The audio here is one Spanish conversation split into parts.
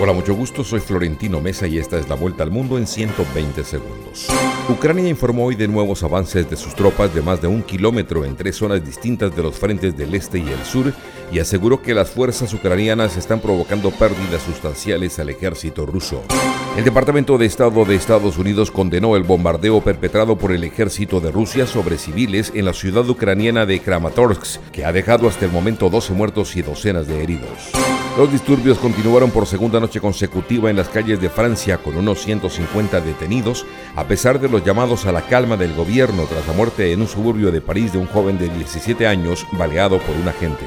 Hola, mucho gusto, soy Florentino Mesa y esta es la vuelta al mundo en 120 segundos. Ucrania informó hoy de nuevos avances de sus tropas de más de un kilómetro en tres zonas distintas de los frentes del este y el sur y aseguró que las fuerzas ucranianas están provocando pérdidas sustanciales al ejército ruso. El Departamento de Estado de Estados Unidos condenó el bombardeo perpetrado por el ejército de Rusia sobre civiles en la ciudad ucraniana de Kramatorsk, que ha dejado hasta el momento 12 muertos y docenas de heridos. Los disturbios continuaron por segunda noche consecutiva en las calles de Francia con unos 150 detenidos, a pesar de los llamados a la calma del gobierno tras la muerte en un suburbio de París de un joven de 17 años baleado por un agente.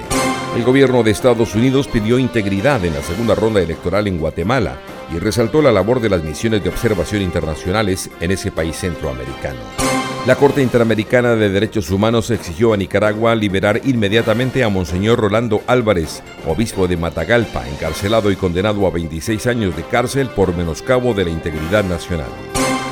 El gobierno de Estados Unidos pidió integridad en la segunda ronda electoral en Guatemala y resaltó la labor de las misiones de observación internacionales en ese país centroamericano. La Corte Interamericana de Derechos Humanos exigió a Nicaragua liberar inmediatamente a Monseñor Rolando Álvarez, obispo de Matagalpa, encarcelado y condenado a 26 años de cárcel por menoscabo de la integridad nacional.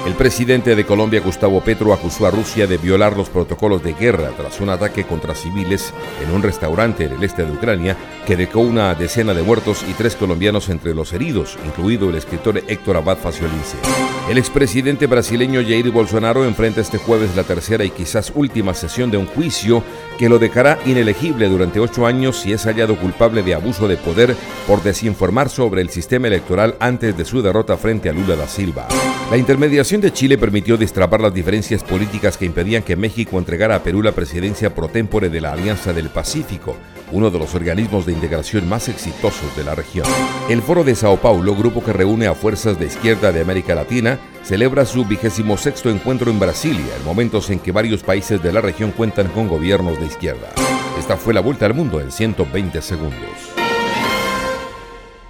El presidente de Colombia, Gustavo Petro, acusó a Rusia de violar los protocolos de guerra tras un ataque contra civiles en un restaurante en el este de Ucrania que dejó una decena de muertos y tres colombianos entre los heridos, incluido el escritor Héctor Abad Faciolince. El expresidente brasileño Jair Bolsonaro enfrenta este jueves la tercera y quizás última sesión de un juicio que lo dejará inelegible durante ocho años si es hallado culpable de abuso de poder por desinformar sobre el sistema electoral antes de su derrota frente a Lula da Silva. La intermediación de Chile permitió destrapar las diferencias políticas que impedían que México entregara a Perú la presidencia pro tempore de la Alianza del Pacífico, uno de los organismos de integración más exitosos de la región. El Foro de Sao Paulo, grupo que reúne a fuerzas de izquierda de América Latina, celebra su vigésimo sexto encuentro en Brasilia, en momentos en que varios países de la región cuentan con gobiernos de izquierda. Esta fue la vuelta al mundo en 120 segundos.